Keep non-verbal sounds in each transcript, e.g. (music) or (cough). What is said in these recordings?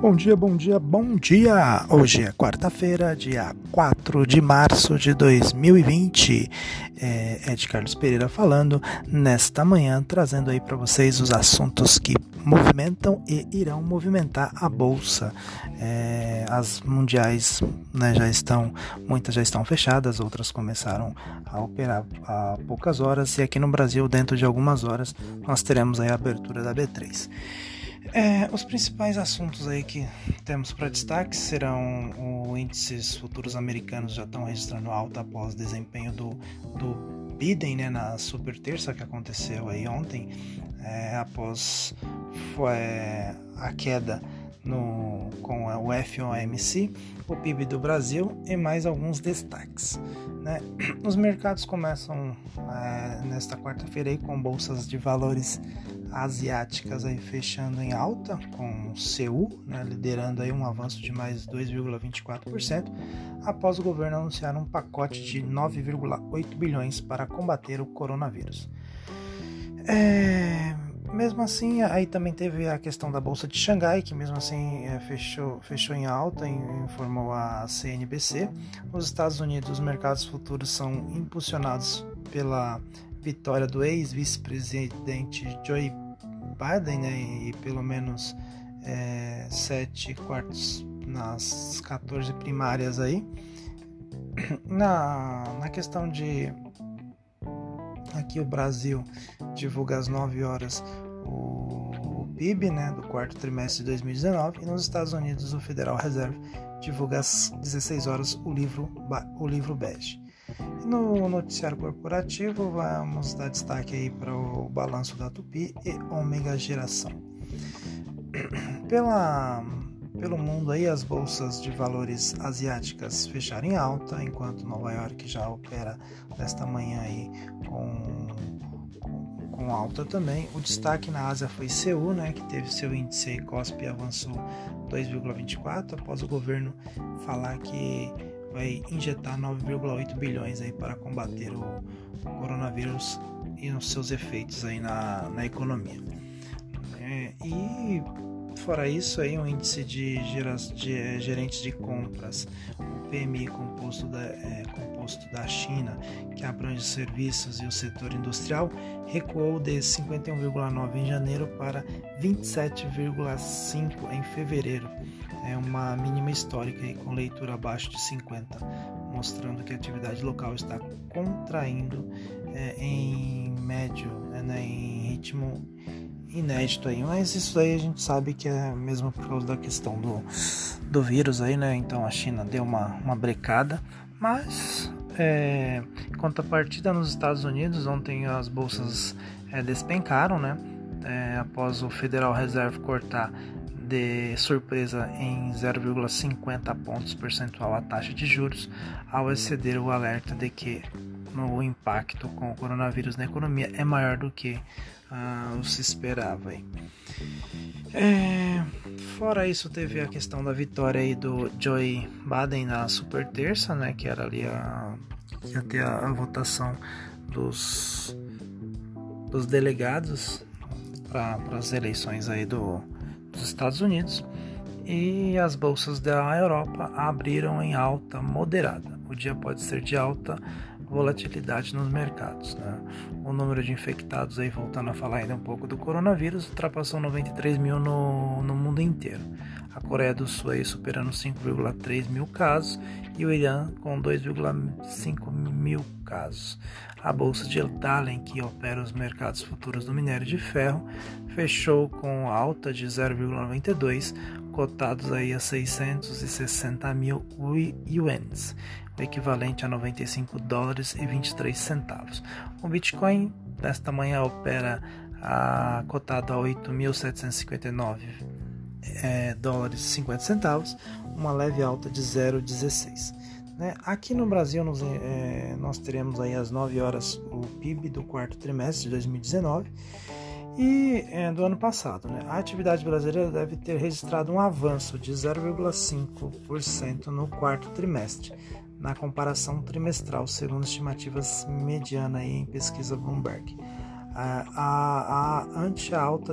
Bom dia, bom dia, bom dia! Hoje é quarta-feira, dia 4 de março de 2020. É Ed Carlos Pereira falando nesta manhã, trazendo aí para vocês os assuntos que movimentam e irão movimentar a bolsa. É, as mundiais né, já estão, muitas já estão fechadas, outras começaram a operar há poucas horas e aqui no Brasil, dentro de algumas horas, nós teremos aí a abertura da B3. É, os principais assuntos aí que temos para destaque serão os índices futuros americanos já estão registrando alta após o desempenho do, do Biden né, na super terça que aconteceu aí ontem, é, após foi, é, a queda no, com o FOMC, o PIB do Brasil e mais alguns destaques. Né? Os mercados começam é, nesta quarta-feira com bolsas de valores asiáticas aí fechando em alta, com o Seul né, liderando aí um avanço de mais 2,24%, após o governo anunciar um pacote de 9,8 bilhões para combater o coronavírus. É, mesmo assim, aí também teve a questão da bolsa de Xangai, que mesmo assim é, fechou, fechou em alta, informou a CNBC. Nos Estados Unidos, os mercados futuros são impulsionados pela vitória do ex-vice-presidente Joe Biden, né, e pelo menos é, sete quartos nas 14 primárias aí. (clears throat) Na, na questão de aqui o Brasil divulga às 9 horas o PIB né, do quarto trimestre de 2019 e nos Estados Unidos o Federal Reserve divulga às 16 horas o livro, o livro bege. No noticiário corporativo, vamos dar destaque aí para o balanço da Tupi e Ômega Geração. (clears throat) Pela, pelo mundo aí, as bolsas de valores asiáticas fecharam em alta, enquanto Nova York já opera nesta manhã aí com, com, com alta também. O destaque na Ásia foi Seul, né, que teve seu índice COSP avançou 2,24 após o governo falar que vai injetar 9,8 bilhões aí para combater o, coronavírus e os seus efeitos aí na, na economia. É, e fora isso aí o índice de, de é, gerentes de compras, o PMI composto da, é, composto da China, que abrange os serviços e o setor industrial, recuou de 51,9 em janeiro para 27,5 em fevereiro. É uma mínima histórica e com leitura abaixo de 50, mostrando que a atividade local está contraindo é, em médio, é, né, em ritmo inédito aí, mas isso aí a gente sabe que é mesmo por causa da questão do, do vírus aí, né? Então a China deu uma, uma brecada, mas é, partida nos Estados Unidos, ontem as bolsas é, despencaram, né? É, após o Federal Reserve cortar de surpresa em 0,50 pontos percentual a taxa de juros, ao exceder o alerta de que o impacto com o coronavírus na economia é maior do que ah, se esperava. É, fora isso, teve a questão da vitória aí do Joe Biden na super terça, né, que era ali a, ia ter a, a votação dos, dos delegados para as eleições aí do dos Estados Unidos e as bolsas da Europa abriram em alta moderada. O dia pode ser de alta volatilidade nos mercados. Né? O número de infectados, aí voltando a falar ainda um pouco do coronavírus, ultrapassou 93 mil no, no mundo inteiro. A Coreia do Sul aí superando 5,3 mil casos e o Irã com 2,5 mil casos. A bolsa de Dalen, que opera os mercados futuros do minério de ferro, fechou com alta de 0,92, cotados aí a 660 mil yuans, equivalente a 95 dólares e 23 centavos. O Bitcoin nesta manhã opera a, cotado a 8.759 é, dólares e 50 centavos, uma leve alta de 0,16. Né? Aqui no Brasil nos, é, nós teremos aí às 9 horas o PIB do quarto trimestre de 2019 e é, do ano passado. Né? A atividade brasileira deve ter registrado um avanço de 0,5% no quarto trimestre, na comparação trimestral, segundo estimativas mediana em pesquisa Bloomberg. A, a, a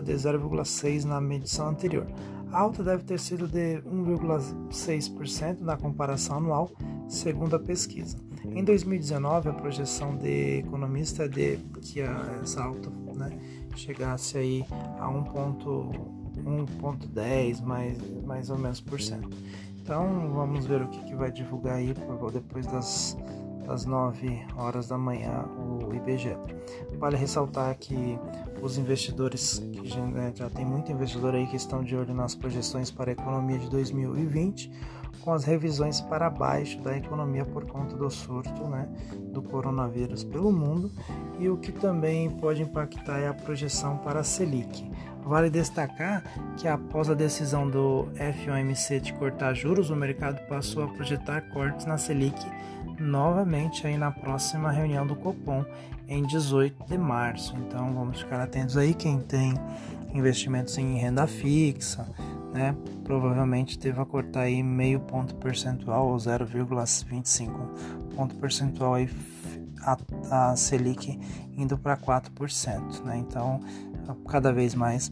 de 0,6 na medição anterior. A alta deve ter sido de 1,6% na comparação anual, segundo a pesquisa. Em 2019, a projeção de economista é de que essa alta né, chegasse aí a 1,10 mais, mais ou menos por cento. Então vamos ver o que, que vai divulgar aí depois das, das 9 horas da manhã o IBGE. Vale ressaltar que os investidores, que já, né, já tem muito investidor aí que estão de olho nas projeções para a economia de 2020, com as revisões para baixo da economia por conta do surto né, do coronavírus pelo mundo e o que também pode impactar é a projeção para a Selic. Vale destacar que após a decisão do FOMC de cortar juros, o mercado passou a projetar cortes na Selic novamente aí na próxima reunião do Copom em 18 de março. Então vamos ficar atentos aí quem tem investimentos em renda fixa, né? Provavelmente deva cortar aí meio ponto percentual ou 0,25 ponto percentual aí a, a Selic indo para 4%, né? Então cada vez mais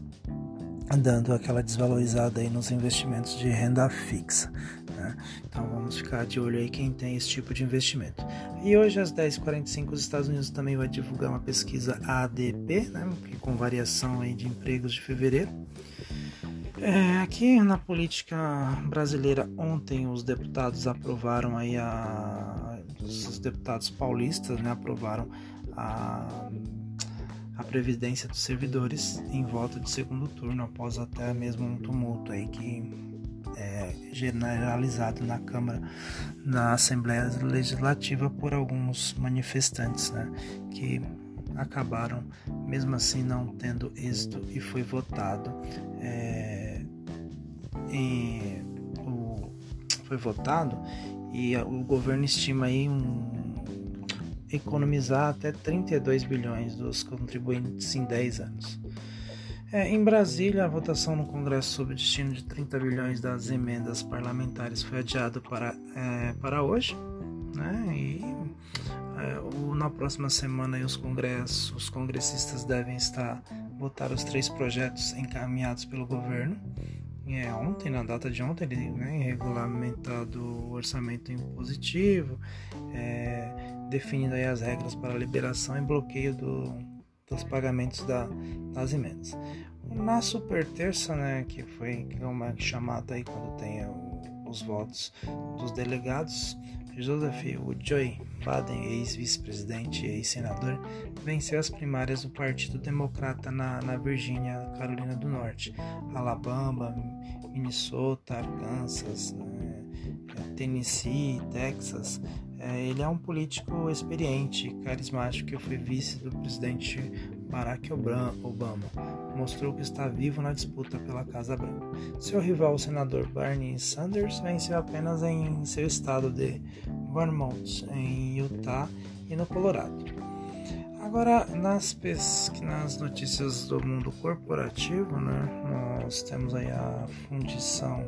dando aquela desvalorizada aí nos investimentos de renda fixa. Né? Então vamos ficar de olho aí quem tem esse tipo de investimento. E hoje às 10h45 os Estados Unidos também vai divulgar uma pesquisa ADP, né? com variação aí de empregos de fevereiro. É, aqui na política brasileira ontem os deputados aprovaram aí a os deputados paulistas né, aprovaram a a previdência dos servidores em volta de segundo turno, após até mesmo um tumulto aí que é generalizado na Câmara, na Assembleia Legislativa por alguns manifestantes, né, que acabaram mesmo assim não tendo êxito e foi votado é, o, foi votado e o governo estima aí um economizar até 32 bilhões dos contribuintes em 10 anos. É, em Brasília, a votação no Congresso sobre o destino de 30 bilhões das emendas parlamentares foi adiado para, é, para hoje, né? E é, o, na próxima semana os congressos, os congressistas devem estar votar os três projetos encaminhados pelo governo. É, ontem, na data de ontem, ele né, regulamentado o orçamento impositivo, é, definindo aí as regras para liberação e bloqueio do, dos pagamentos da, das emendas. Na super terça, né, que foi como é chamada aí quando tem os votos dos delegados, Joseph Joy Biden, ex-vice-presidente e ex-senador, venceu as primárias do Partido Democrata na, na Virgínia, Carolina do Norte, Alabama, Minnesota, Arkansas, né, Tennessee, Texas, ele é um político experiente, carismático que foi vice do presidente Barack Obama. Mostrou que está vivo na disputa pela Casa Branca. Seu rival, o senador Bernie Sanders, venceu apenas em seu estado de Vermont, em Utah e no Colorado. Agora, nas, nas notícias do mundo corporativo, né, nós temos aí a fundição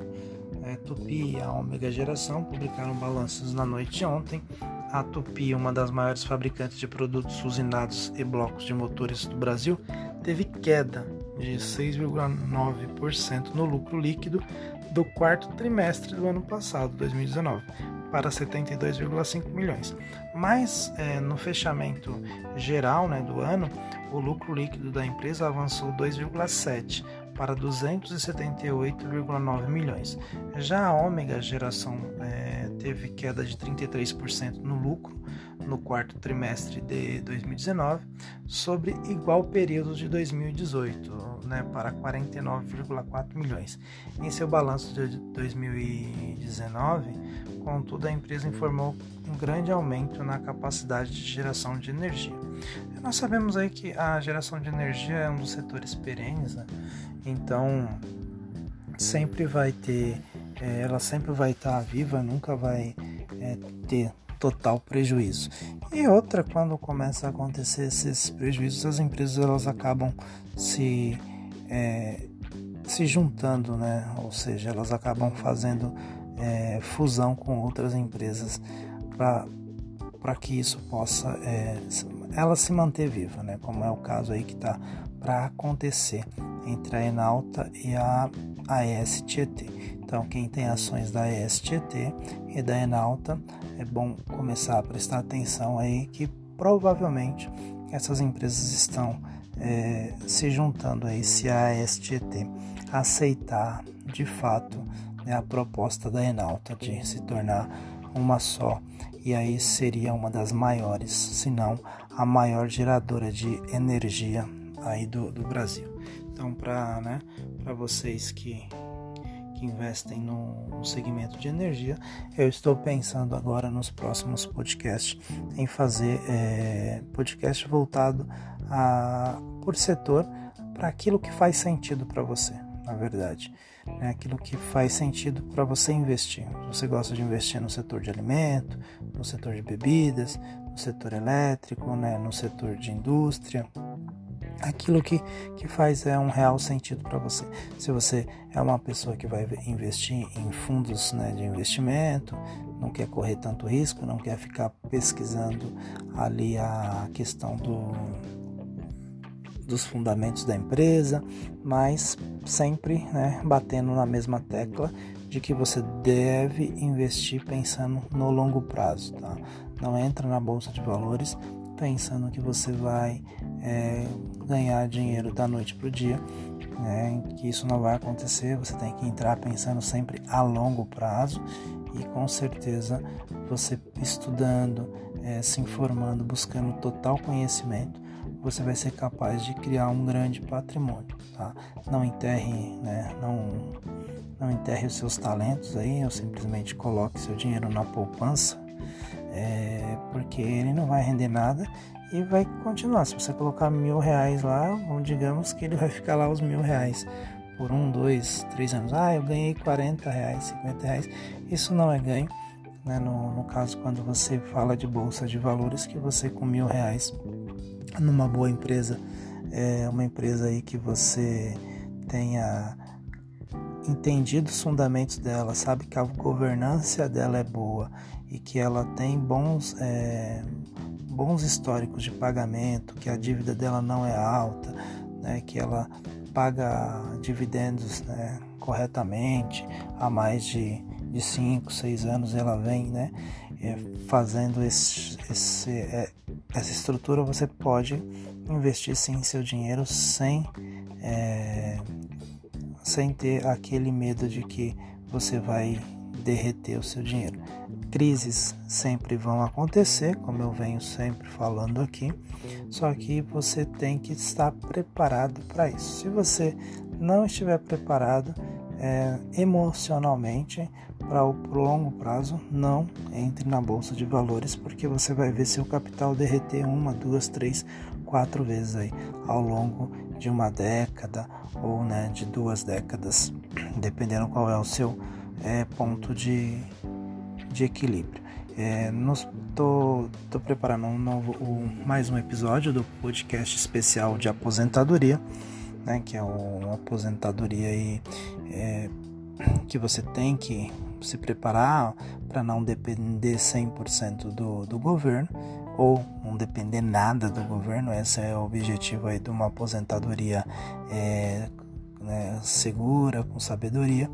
é, Tupi e a Omega Geração publicaram balanços na noite de ontem. A Tupi, uma das maiores fabricantes de produtos usinados e blocos de motores do Brasil, teve queda de 6,9% no lucro líquido do quarto trimestre do ano passado, 2019, para 72,5 milhões. Mas é, no fechamento geral né, do ano, o lucro líquido da empresa avançou 2,7% para 278,9 milhões. Já a Ômega Geração é, teve queda de 33% no lucro no quarto trimestre de 2019 sobre igual período de 2018, né, para 49,4 milhões. Em seu balanço de 2019, contudo, a empresa informou um grande aumento na capacidade de geração de energia. Nós sabemos aí que a geração de energia é um dos setores perenes, né? Então, sempre vai ter, é, ela sempre vai estar viva, nunca vai é, ter total prejuízo. E outra, quando começa a acontecer esses prejuízos, as empresas elas acabam se é, se juntando, né? Ou seja, elas acabam fazendo é, fusão com outras empresas para que isso possa é, ela se manter viva, né? Como é o caso aí que está para acontecer entre a Enalta e a AES. Então, quem tem ações da Tietê e da Enalta, é bom começar a prestar atenção aí que provavelmente essas empresas estão é, se juntando aí se a Tietê aceitar de fato né, a proposta da Enalta de se tornar uma só e aí seria uma das maiores, se não a maior geradora de energia aí do, do Brasil. Então, para né, vocês que, que investem no, no, segmento de energia, eu estou pensando agora nos próximos podcasts em fazer é, podcast voltado a, por setor para aquilo que faz sentido para você na verdade. É aquilo que faz sentido para você investir. Você gosta de investir no setor de alimento, no setor de bebidas, no setor elétrico, né, no setor de indústria. Aquilo que, que faz é um real sentido para você. Se você é uma pessoa que vai investir em fundos né, de investimento, não quer correr tanto risco, não quer ficar pesquisando ali a questão do, dos fundamentos da empresa, mas sempre né, batendo na mesma tecla de que você deve investir pensando no longo prazo. Tá? Não entra na bolsa de valores pensando que você vai é, ganhar dinheiro da noite para o dia. Né, que isso não vai acontecer, você tem que entrar pensando sempre a longo prazo e com certeza você estudando, é, se informando, buscando total conhecimento, você vai ser capaz de criar um grande patrimônio, tá? Não enterre, né? Não, não enterre os seus talentos aí, ou simplesmente coloque seu dinheiro na poupança, é, porque ele não vai render nada e vai continuar. Se você colocar mil reais lá, digamos que ele vai ficar lá os mil reais por um, dois, três anos. Ah, eu ganhei 40 reais, 50 reais. Isso não é ganho. Né? No, no caso, quando você fala de bolsa de valores, que você com mil reais numa boa empresa, é uma empresa aí que você tenha entendido os fundamentos dela, sabe que a governança dela é boa e que ela tem bons, é, bons históricos de pagamento, que a dívida dela não é alta, né, que ela paga dividendos né, corretamente há mais de, de 5, 6 anos ela vem né, é, fazendo esse, esse, é, essa estrutura, você pode investir sim seu dinheiro sem, é, sem ter aquele medo de que você vai derreter o seu dinheiro. Crises sempre vão acontecer, como eu venho sempre falando aqui, só que você tem que estar preparado para isso. Se você não estiver preparado é, emocionalmente, para o longo prazo, não entre na bolsa de valores, porque você vai ver seu capital derreter uma, duas, três, quatro vezes aí ao longo de uma década ou né, de duas décadas, (clears throat) dependendo qual é o seu é, ponto de, de equilíbrio. É, nos, tô, tô preparando um novo, um, mais um episódio do podcast especial de aposentadoria, né, que é uma aposentadoria aí, é, que você tem que se preparar para não depender 100% do, do governo ou não depender nada do governo. Esse é o objetivo aí de uma aposentadoria é, né, segura, com sabedoria,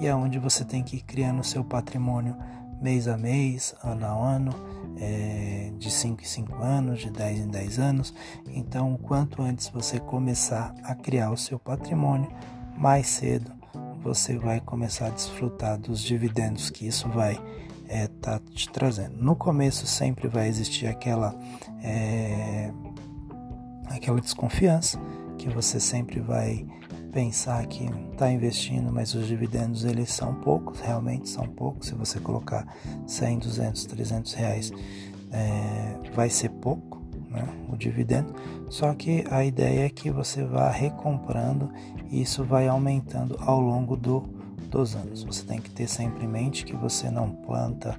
e é onde você tem que ir criando seu patrimônio mês a mês, ano a ano, é, de 5 em 5 anos, de 10 em 10 anos. Então, quanto antes você começar a criar o seu patrimônio, mais cedo você vai começar a desfrutar dos dividendos que isso vai estar é, tá te trazendo. No começo sempre vai existir aquela é, aquela desconfiança que você sempre vai pensar que está investindo, mas os dividendos eles são poucos, realmente são poucos. Se você colocar 100, 200, 300 reais, é, vai ser pouco né, o dividendo. Só que a ideia é que você vá recomprando e isso vai aumentando ao longo do, dos anos. Você tem que ter sempre em mente que você não planta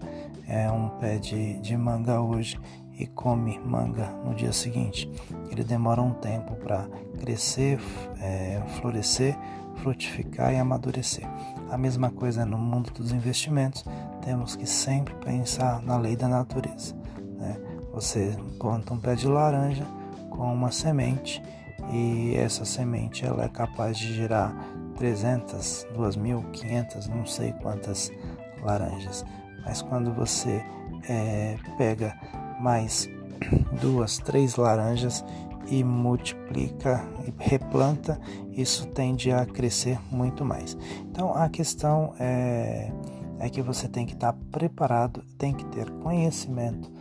é, um pé de, de manga hoje e come manga no dia seguinte. Ele demora um tempo para crescer, é, florescer, frutificar e amadurecer. A mesma coisa no mundo dos investimentos, temos que sempre pensar na lei da natureza. Né? Você planta um pé de laranja com uma semente e essa semente ela é capaz de gerar 300, 2.500, não sei quantas laranjas. Mas quando você é, pega mais (clears throat) duas, três laranjas e multiplica e replanta, isso tende a crescer muito mais. Então a questão é, é que você tem que estar preparado, tem que ter conhecimento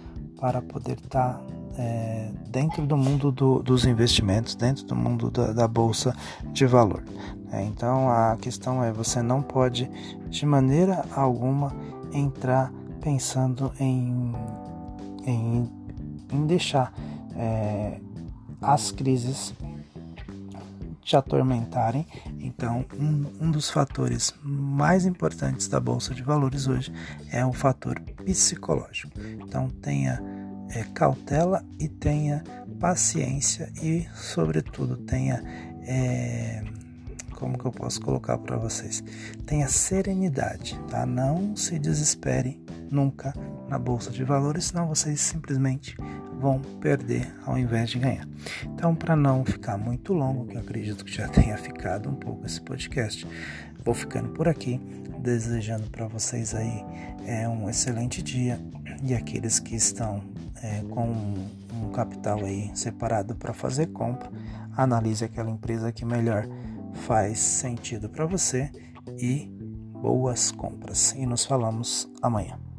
para poder estar é, dentro do mundo do, dos investimentos, dentro do mundo da, da bolsa de valor. É, então a questão é você não pode de maneira alguma entrar pensando em, em, em deixar é, as crises te atormentarem. Então, um, um dos fatores mais importantes da Bolsa de Valores hoje é o fator psicológico. Então, tenha é, cautela e tenha paciência e, sobretudo, tenha. É, como que eu posso colocar para vocês? Tenha serenidade, tá? Não se desespere nunca na bolsa de valores, senão vocês simplesmente vão perder ao invés de ganhar. Então, para não ficar muito longo, que eu acredito que já tenha ficado um pouco esse podcast, vou ficando por aqui, desejando para vocês aí é, um excelente dia e aqueles que estão é, com um, um capital aí separado para fazer compra, analise aquela empresa que melhor faz sentido para você e boas compras. E nos falamos amanhã.